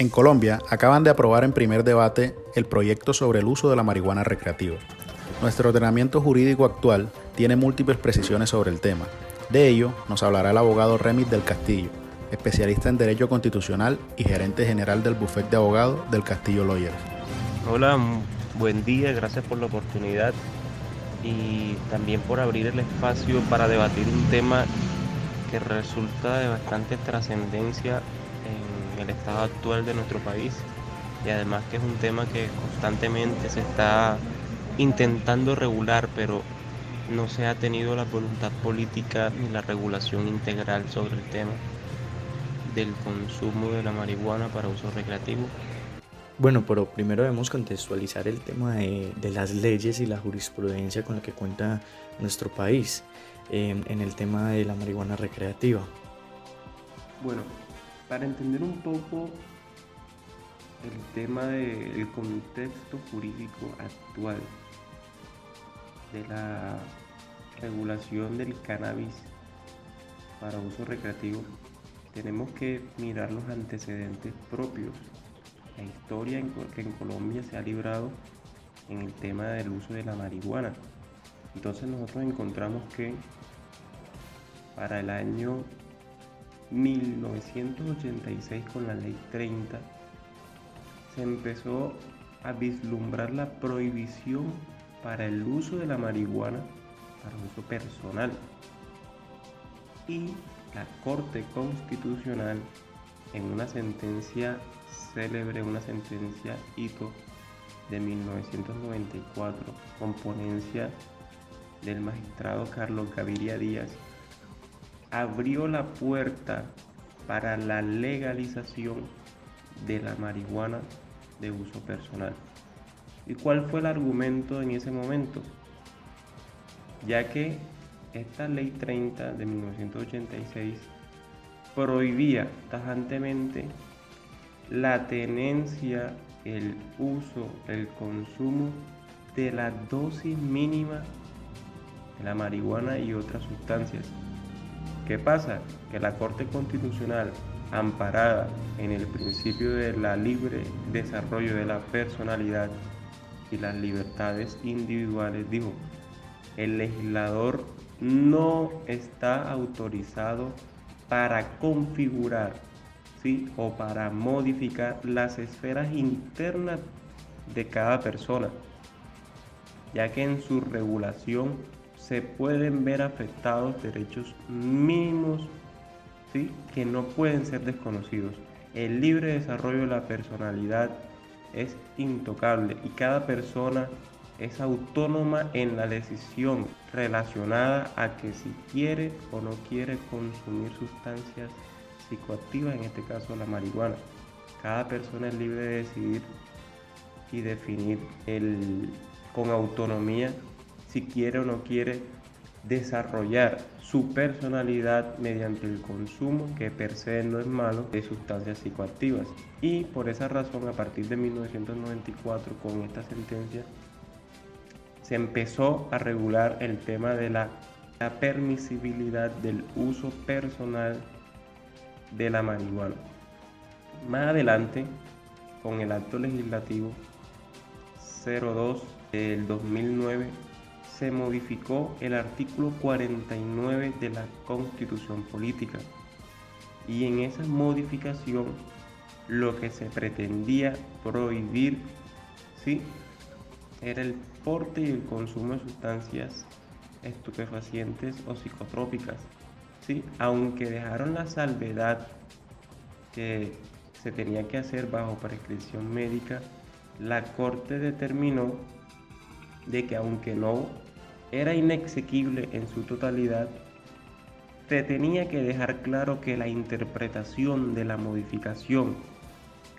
En Colombia acaban de aprobar en primer debate el proyecto sobre el uso de la marihuana recreativa. Nuestro ordenamiento jurídico actual tiene múltiples precisiones sobre el tema. De ello nos hablará el abogado Remit del Castillo, especialista en Derecho Constitucional y gerente general del bufete de abogados del Castillo Lawyers. Hola, buen día, gracias por la oportunidad y también por abrir el espacio para debatir un tema que resulta de bastante trascendencia en el estado actual de nuestro país y además que es un tema que constantemente se está intentando regular, pero no se ha tenido la voluntad política ni la regulación integral sobre el tema del consumo de la marihuana para uso recreativo. Bueno, pero primero debemos contextualizar el tema de, las leyes y la jurisprudencia con la que cuenta nuestro país em, en el tema de la marihuana recreativa. Bueno, para entender un poco el tema del contexto jurídico actual de la regulación del cannabis para uso recreativo, tenemos que mirar los antecedentes propios la historia que en Colombia se ha librado en el tema del uso de la marihuana. Entonces nosotros encontramos que para el año 1986 con la ley 30 se empezó a vislumbrar la prohibición para el uso de la marihuana para uso personal. Y la Corte Constitucional en una sentencia célebre, una sentencia hito de 1994 con ponencia del magistrado Carlos Gaviria Díaz, abrió la puerta para la legalización de la marihuana de uso personal. ¿Y cuál fue el argumento en ese momento? Ya que esta ley 30 de 1986 prohibía tajantemente la tenencia, el uso, el consumo de la dosis mínima de la marihuana y otras sustancias. ¿Qué pasa? Que la Corte Constitucional, amparada en el principio de la libre desarrollo de la personalidad y las libertades individuales, dijo, el legislador no está autorizado para configurar o para modificar las esferas internas de cada persona, ya que en su regulación se pueden ver afectados derechos mínimos ¿sí? que no pueden ser desconocidos. El libre desarrollo de la personalidad es intocable y cada persona es autónoma en la decisión relacionada a que si quiere o no quiere consumir sustancias psicoactiva, en este caso la marihuana. Cada persona es libre de decidir y definir el, con autonomía si quiere o no quiere desarrollar su personalidad mediante el consumo, que per se no es malo, de sustancias psicoactivas. Y por esa razón, a partir de 1994, con esta sentencia, se empezó a regular el tema de la, la permisibilidad del uso personal de la marihuana. Más adelante, con el acto legislativo 02 del 2009, se modificó el artículo 49 de la Constitución Política. Y en esa modificación lo que se pretendía prohibir ¿sí? era el porte y el consumo de sustancias estupefacientes o psicotrópicas aunque dejaron la salvedad que se tenía que hacer bajo prescripción médica, la Corte determinó de que aunque no era inexequible en su totalidad, se tenía que dejar claro que la interpretación de la modificación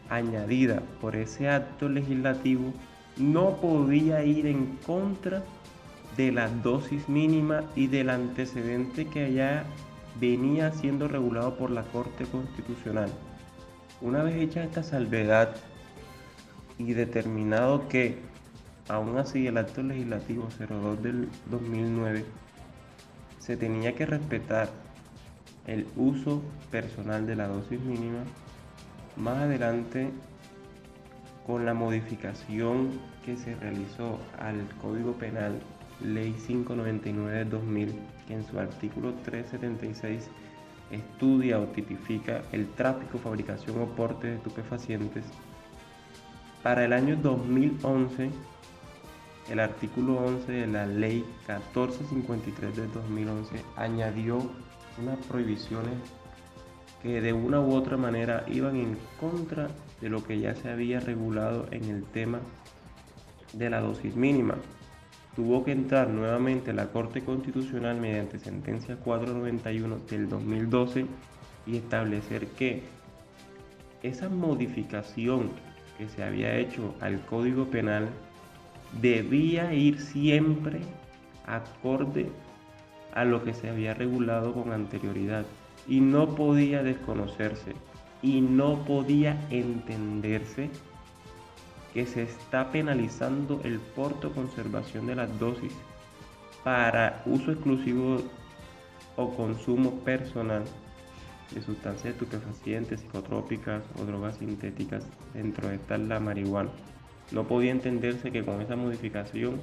añadida por ese acto legislativo no podía ir en contra de la dosis mínima y del antecedente que haya venía siendo regulado por la Corte Constitucional. Una vez hecha esta salvedad y determinado que, aún así, el acto legislativo 02 del 2009 se tenía que respetar el uso personal de la dosis mínima, más adelante con la modificación que se realizó al Código Penal, Ley 599 de 2000, que en su artículo 376 estudia o tipifica el tráfico, fabricación o porte de estupefacientes, para el año 2011, el artículo 11 de la ley 1453 de 2011 añadió unas prohibiciones que de una u otra manera iban en contra de lo que ya se había regulado en el tema de la dosis mínima. Tuvo que entrar nuevamente la Corte Constitucional mediante sentencia 491 del 2012 y establecer que esa modificación que se había hecho al Código Penal debía ir siempre acorde a lo que se había regulado con anterioridad y no podía desconocerse y no podía entenderse que se está penalizando el porto conservación de las dosis para uso exclusivo o consumo personal de sustancias estupefacientes, psicotrópicas o drogas sintéticas, dentro de esta la marihuana. No podía entenderse que con esa modificación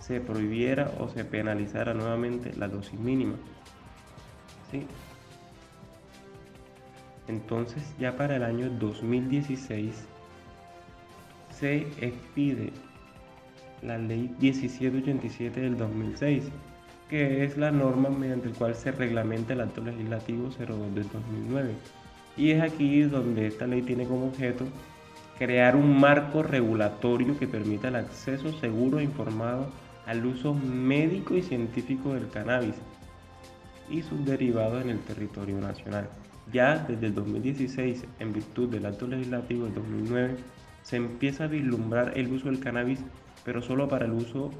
se prohibiera o se penalizara nuevamente la dosis mínima. ¿Sí? Entonces ya para el año 2016 se expide la ley 1787 del 2006, que es la norma mediante la cual se reglamenta el acto legislativo 02 del 2009. Y es aquí donde esta ley tiene como objeto crear un marco regulatorio que permita el acceso seguro e informado al uso médico y científico del cannabis y sus derivados en el territorio nacional. Ya desde el 2016, en virtud del acto legislativo del 2009, se empieza a vislumbrar el uso del cannabis, pero solo para el uso,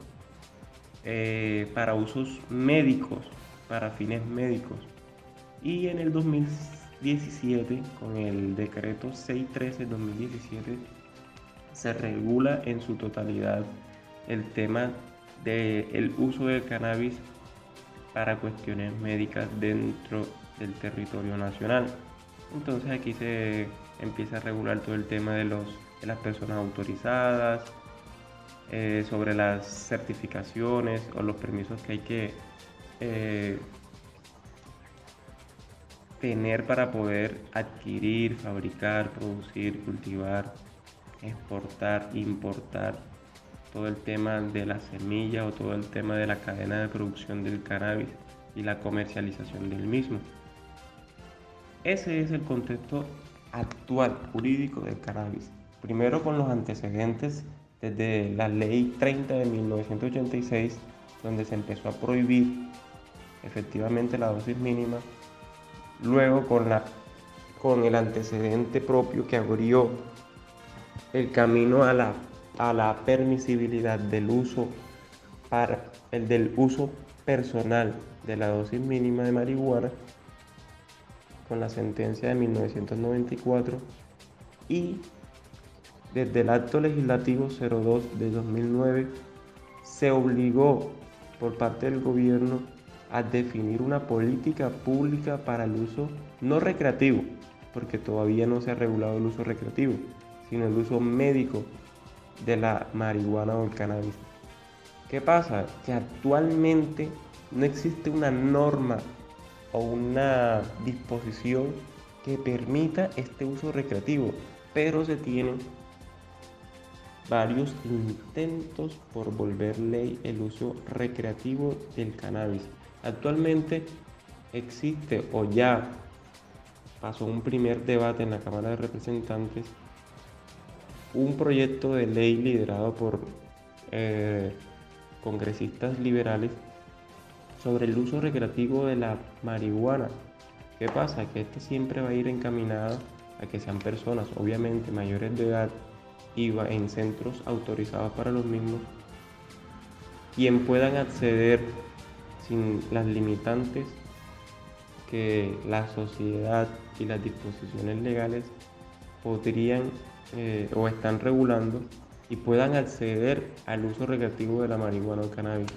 eh, para usos médicos, para fines médicos. Y en el 2017, con el decreto 613-2017, se regula en su totalidad el tema del uso del cannabis para cuestiones médicas dentro del territorio nacional. Entonces aquí se empieza a regular todo el tema de las personas autorizadas, eh, sobre las certificaciones o los permisos que hay que eh, tener para poder adquirir, fabricar, producir, cultivar, exportar, importar todo el tema de la semilla o todo el tema de la cadena de producción del cannabis y la comercialización del mismo. Ese es el contexto actual jurídico del cannabis. Primero con los antecedentes desde la ley 30 de 1986, donde se empezó a prohibir efectivamente la dosis mínima. Luego con, la, con el antecedente propio que abrió el camino a la, a la permisibilidad del uso para el del uso personal de la dosis mínima de marihuana con la sentencia de 1994 y desde el acto legislativo 02 de 2009 se obligó por parte del gobierno a definir una política pública para el uso no recreativo, porque todavía no se ha regulado el uso recreativo, sino el uso médico de la marihuana o el cannabis. ¿Qué pasa? Que actualmente no existe una norma o una disposición que permita este uso recreativo, pero se tienen varios intentos por volver ley el uso recreativo del cannabis. Actualmente existe o ya pasó un primer debate en la Cámara de Representantes un proyecto de ley liderado por eh, congresistas liberales sobre el uso recreativo de la marihuana. ¿Qué pasa? Que este siempre va a ir encaminado a que sean personas, obviamente mayores de edad, y en centros autorizados para los mismos, quien puedan acceder sin las limitantes que la sociedad y las disposiciones legales podrían eh, o están regulando y puedan acceder al uso recreativo de la marihuana o cannabis.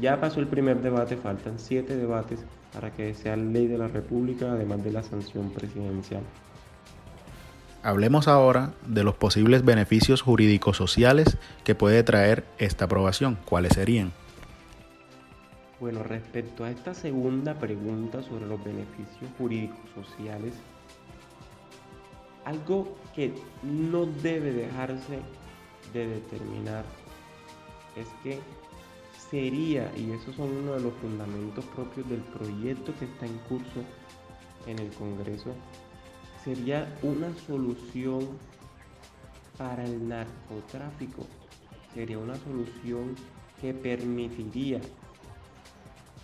Ya pasó el primer debate, faltan siete debates para que sea ley de la República, además de la sanción presidencial. Hablemos ahora de los posibles beneficios jurídicos sociales que puede traer esta aprobación. ¿Cuáles serían? Bueno, respecto a esta segunda pregunta sobre los beneficios jurídicos sociales, algo que no debe dejarse de determinar es que sería, y esos son uno de los fundamentos propios del proyecto que está en curso en el Congreso, sería una solución para el narcotráfico. Sería una solución que permitiría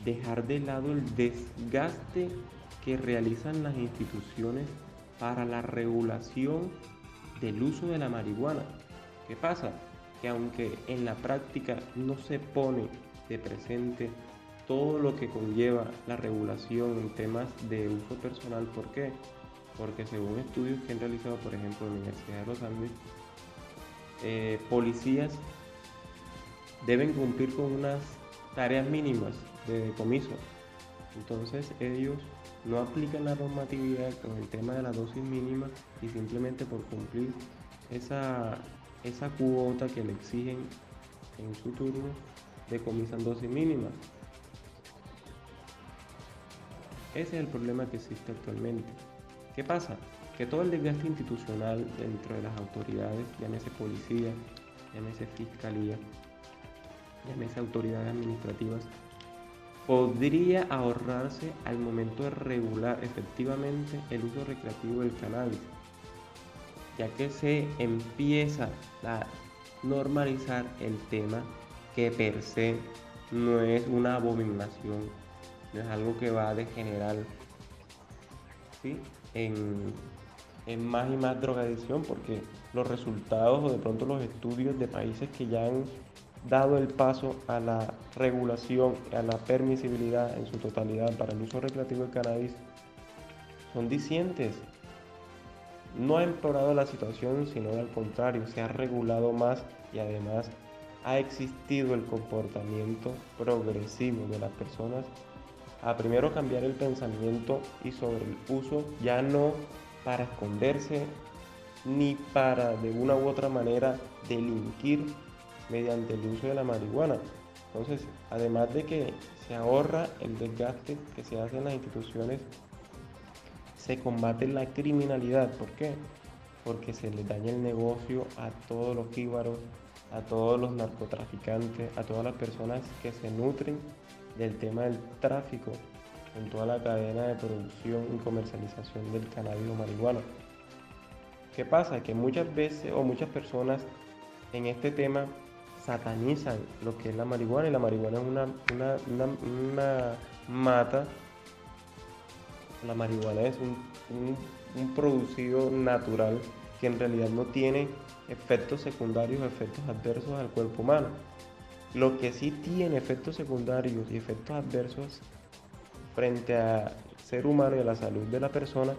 dejar de lado el desgaste que realizan las instituciones para la regulación del uso de la marihuana. ¿Qué pasa? Que aunque en la práctica no se pone de presente todo lo que conlleva la regulación en temas de uso personal, ¿por qué? porque según estudios que han realizado, por ejemplo, en la Universidad de los Andes, eh, policías deben cumplir con unas tareas mínimas de decomiso. Entonces ellos no aplican la normatividad con el tema de la dosis mínima y simplemente por cumplir esa, esa cuota que le exigen en su turno, decomisan dosis mínimas. Ese es el problema que existe actualmente. ¿Qué pasa? Que todo el desgaste institucional dentro de las autoridades, llámese policía, llámese fiscalía, llámese autoridades administrativas, podría ahorrarse al momento de regular efectivamente el uso recreativo del cannabis, ya que se empieza a normalizar el tema que per se no es una abominación, no es algo que va a degenerar ¿sí? en, más y más drogadicción porque los resultados o de pronto los estudios de países que ya han dado el paso a la regulación, a la permisibilidad en su totalidad para el uso recreativo del cannabis son dicientes. No ha empeorado la situación, sino al contrario, se ha regulado más y además ha existido el comportamiento progresivo de las personas a primero cambiar el pensamiento y sobre el uso, ya no para esconderse ni para de una u otra manera delinquir mediante el uso de la marihuana. Entonces, además de que se ahorra el desgaste que se hace en las instituciones, se combate la criminalidad. ¿Por qué? Porque se le daña el negocio a todos los jíbaros, a todos los narcotraficantes, a todas las personas que se nutren del tema del tráfico en toda la cadena de producción y comercialización del cannabis o marihuana. ¿Qué pasa? Que muchas veces o muchas personas en este tema satanizan lo que es la marihuana y la marihuana es una, una, mata. La marihuana es un, un producido natural que en realidad no tiene efectos secundarios, efectos adversos al cuerpo humano. Lo que sí tiene efectos secundarios y efectos adversos frente al ser humano y a la salud de la persona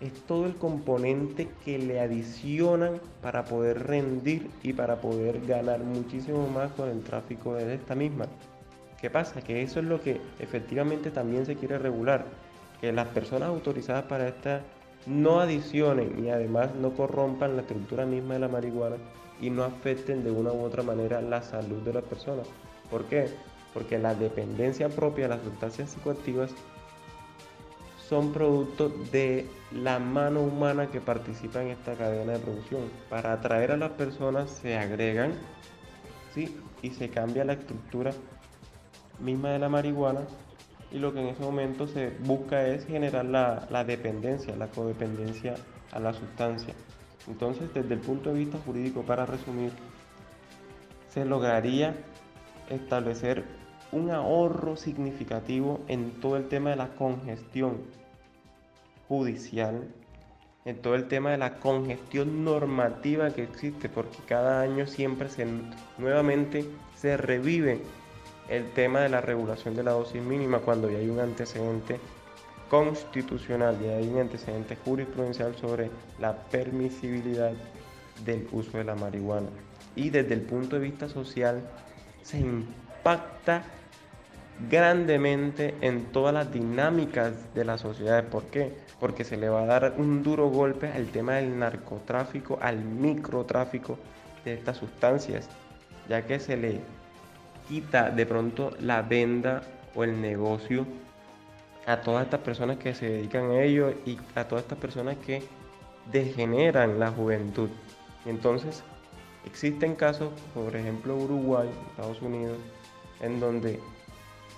es todo el componente que le adicionan para poder rendir y para poder ganar muchísimo más con el tráfico de esta misma. ¿Qué pasa? Que eso es lo que efectivamente también se quiere regular, que las personas autorizadas para esta no adicionen y además no corrompan la estructura misma de la marihuana y no afecten de una u otra manera la salud de las personas. ¿Por qué? Porque la dependencia propia de las sustancias psicoactivas son producto de la mano humana que participa en esta cadena de producción. Para atraer a las personas se agregan ¿sí? y se cambia la estructura misma de la marihuana y lo que en ese momento se busca es generar la, la dependencia, la codependencia a la sustancia. Entonces, desde el punto de vista jurídico, para resumir, se lograría establecer un ahorro significativo en todo el tema de la congestión judicial, en todo el tema de la congestión normativa que existe, porque cada año siempre se nuevamente se revive el tema de la regulación de la dosis mínima cuando ya hay un antecedente constitucional y hay un antecedente jurisprudencial sobre la permisibilidad del uso de la marihuana. Y desde el punto de vista social se impacta grandemente en todas las dinámicas de la sociedad. ¿Por qué? Porque se le va a dar un duro golpe al tema del narcotráfico, al microtráfico de estas sustancias, ya que se le quita de pronto la venda o el negocio a todas estas personas que se dedican a ello y a todas estas personas que degeneran la juventud. Entonces, existen casos, por ejemplo Uruguay, Estados Unidos, en donde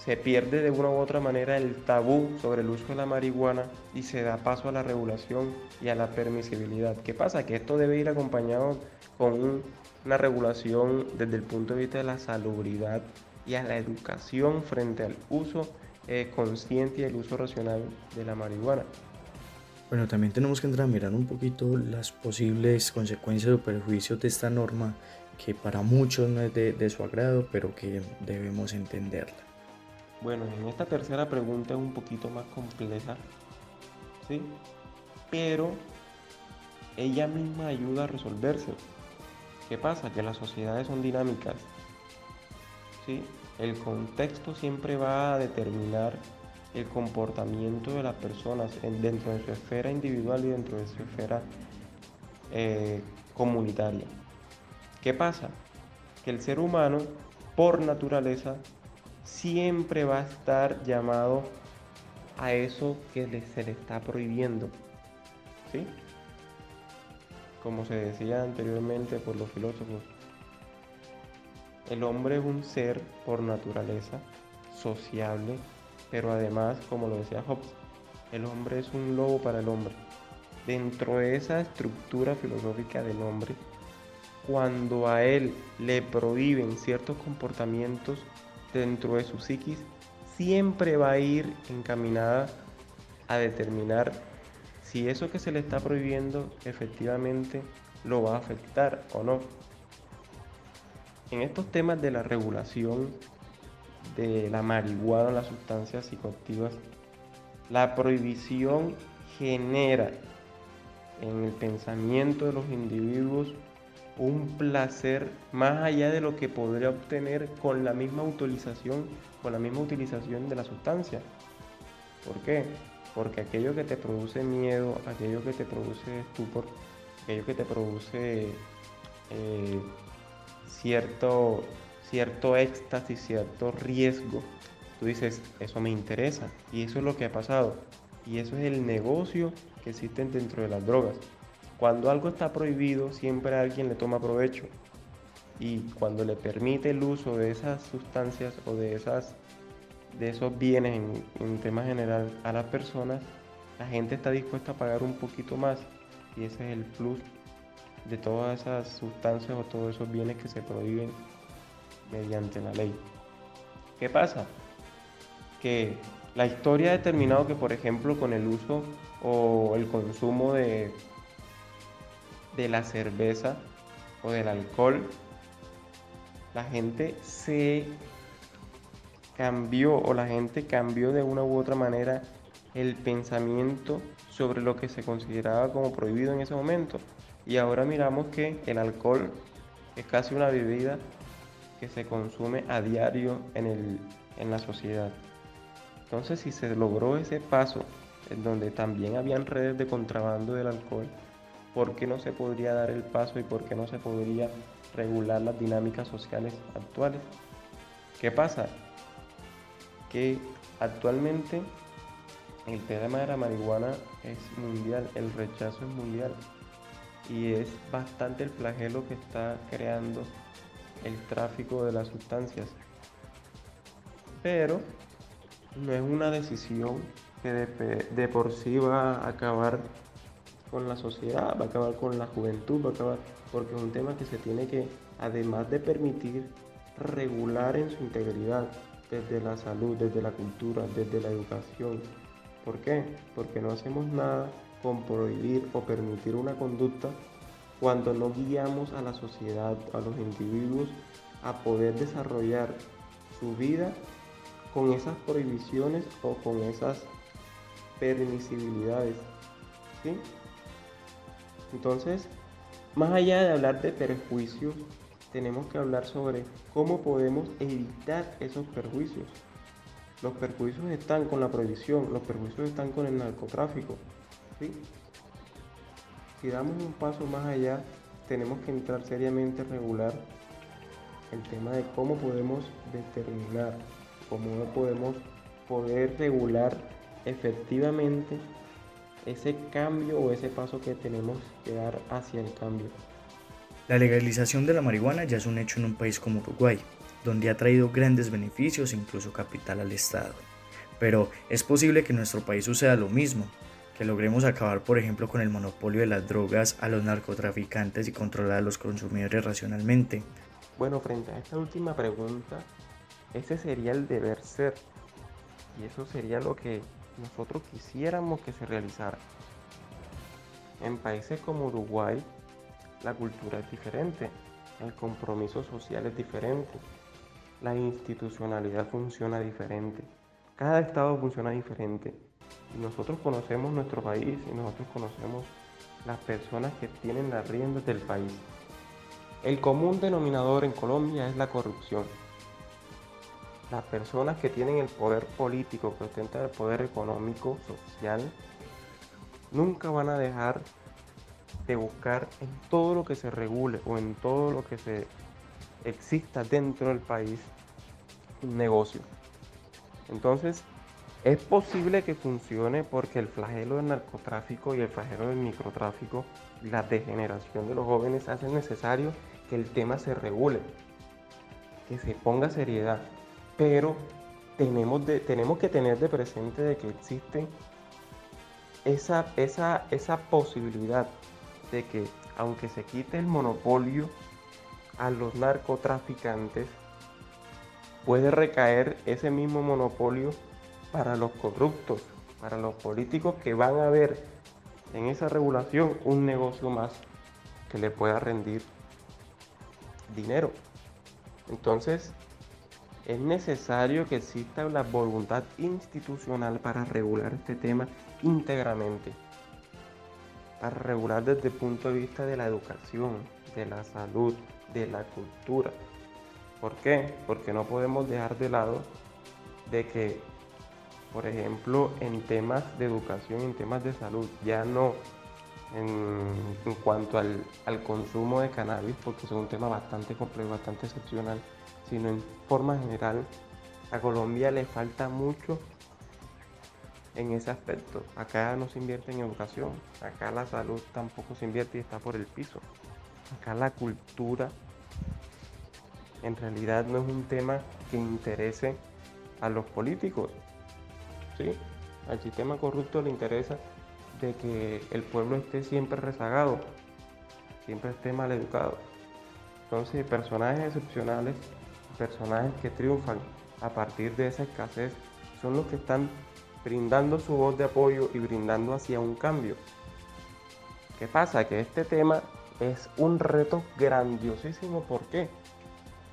se pierde de una u otra manera el tabú sobre el uso de la marihuana y se da paso a la regulación y a la permisibilidad. ¿Qué pasa? Que esto debe ir acompañado con una regulación desde el punto de vista de la salubridad y a la educación frente al uso eh, consciente y el uso racional de la marihuana. Bueno, también tenemos que entrar a mirar un poquito las posibles consecuencias o perjuicios de esta norma que para muchos no es de, de su agrado, pero que debemos entenderla. Bueno, en esta tercera pregunta es un poquito más compleja, ¿sí? Pero ella misma ayuda a resolverse. ¿Qué pasa? Que las sociedades son dinámicas, ¿sí? El contexto siempre va a determinar el comportamiento de las personas dentro de su esfera individual y dentro de su esfera eh, comunitaria. ¿Qué pasa? Que el ser humano, por naturaleza, siempre va a estar llamado a eso que se le está prohibiendo. ¿Sí? Como se decía anteriormente por los filósofos, el hombre es un ser por naturaleza sociable, pero además, como lo decía Hobbes, el hombre es un lobo para el hombre. Dentro de esa estructura filosófica del hombre, cuando a él le prohíben ciertos comportamientos dentro de su psiquis, siempre va a ir encaminada a determinar si eso que se le está prohibiendo efectivamente lo va a afectar o no. En estos temas de la regulación de la marihuana, las sustancias psicoactivas, la prohibición genera en el pensamiento de los individuos un placer más allá de lo que podría obtener con la misma utilización, con la misma utilización de la sustancia. ¿Por qué? Porque aquello que te produce miedo, aquello que te produce estupor, aquello que te produce eh, cierto cierto éxtasis, cierto riesgo, tú dices, eso me interesa. Y eso es lo que ha pasado. Y eso es el negocio que existe dentro de las drogas. Cuando algo está prohibido, siempre alguien le toma provecho. Y cuando le permite el uso de esas sustancias o de, esas, de esos bienes en, en tema general a las personas, la gente está dispuesta a pagar un poquito más. Y ese es el plus de todas esas sustancias o todos esos bienes que se prohíben mediante la ley. ¿Qué pasa? Que la historia ha determinado que, por ejemplo, con el uso o el consumo de, de la cerveza o del alcohol, la gente se cambió o la gente cambió de una u otra manera el pensamiento sobre lo que se consideraba como prohibido en ese momento. Y ahora miramos que el alcohol es casi una bebida que se consume a diario en, el, en la sociedad. Entonces, si se logró ese paso, en donde también habían redes de contrabando del alcohol, ¿por qué no se podría dar el paso y por qué no se podría regular las dinámicas sociales actuales? ¿Qué pasa? Que actualmente el tema de la marihuana es mundial, el rechazo es mundial y es bastante el flagelo que está creando el tráfico de las sustancias. Pero no es una decisión que de, por sí va a acabar con la sociedad, va a acabar con la juventud, va a acabar, porque es un tema que se tiene que, además de permitir, regular en su integridad, desde la salud, desde la cultura, desde la educación. ¿Por qué? Porque no hacemos nada con prohibir o permitir una conducta cuando no guiamos a la sociedad, a los individuos, a poder desarrollar su vida con esas prohibiciones o con esas permisibilidades. Entonces, más allá de hablar de perjuicios, tenemos que hablar sobre cómo podemos evitar esos perjuicios. Los perjuicios están con la prohibición, los perjuicios están con el narcotráfico. Si damos un paso más allá, tenemos que entrar seriamente a regular el tema de cómo podemos determinar, cómo podemos poder regular efectivamente ese cambio o ese paso que tenemos que dar hacia el cambio. La legalización de la marihuana ya es un hecho en un país como Uruguay, donde ha traído grandes beneficios e incluso capital al Estado. Pero es posible que nuestro país suceda lo mismo, que logremos acabar por ejemplo con el monopolio de las drogas a los narcotraficantes y controlar a los consumidores racionalmente. Bueno, frente a esta última pregunta, ese sería el deber ser. Y eso sería lo que nosotros quisiéramos que se realizara. En países como Uruguay, la cultura es diferente, el compromiso social es diferente, la institucionalidad funciona diferente, cada estado funciona diferente. Y nosotros conocemos nuestro país y nosotros conocemos las personas que tienen las riendas del país. El común denominador en Colombia es la corrupción las personas que tienen el poder político, que ostentan el poder económico, social, nunca van a dejar de buscar en todo lo que se regule o en todo lo que se exista dentro del país un negocio. Entonces, es posible que funcione porque el flagelo del narcotráfico y el flagelo del microtráfico, la degeneración de los jóvenes hace necesario que el tema se regule, que se ponga seriedad pero tenemos, tenemos que tener de presente de que existe esa, esa, esa posibilidad de que aunque se quite el monopolio a los narcotraficantes, puede recaer ese mismo monopolio para los corruptos, para los políticos que van a ver en esa regulación un negocio más que le pueda rendir dinero. Entonces, es necesario que exista la voluntad institucional para regular este tema íntegramente, para regular desde el punto de vista de la educación, de la salud, de la cultura. ¿Por qué? Porque no podemos dejar de lado de que, por ejemplo, en temas de educación, en temas de salud, ya no en, cuanto al, al consumo de cannabis, porque es un tema bastante complejo, bastante excepcional, sino en forma general, a Colombia le falta mucho en ese aspecto. Acá no se invierte en educación, acá la salud tampoco se invierte y está por el piso. Acá la cultura en realidad no es un tema que interese a los políticos. ¿sí? Al sistema corrupto le interesa de que el pueblo esté siempre rezagado, siempre esté mal educado. Entonces, personajes excepcionales personajes que triunfan a partir de esa escasez son los que están brindando su voz de apoyo y brindando hacia un cambio. ¿Qué pasa? Que este tema es un reto grandiosísimo. ¿Por qué?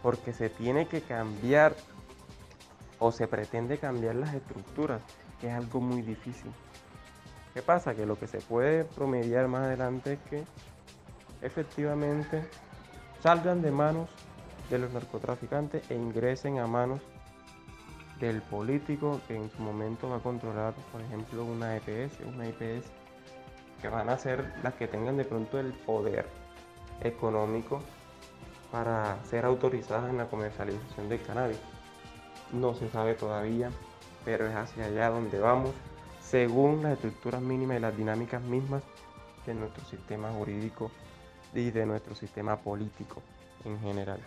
Porque se tiene que cambiar o se pretende cambiar las estructuras, que es algo muy difícil. ¿Qué pasa? Que lo que se puede promediar más adelante es que efectivamente salgan de manos de los narcotraficantes e ingresen a manos del político que en su momento va a controlar, por ejemplo, una EPS, una IPS, que van a ser las que tengan de pronto el poder económico para ser autorizadas en la comercialización del cannabis. No se sabe todavía, pero es hacia allá donde vamos, según las estructuras mínimas y las dinámicas mismas de nuestro sistema jurídico y de nuestro sistema político en general.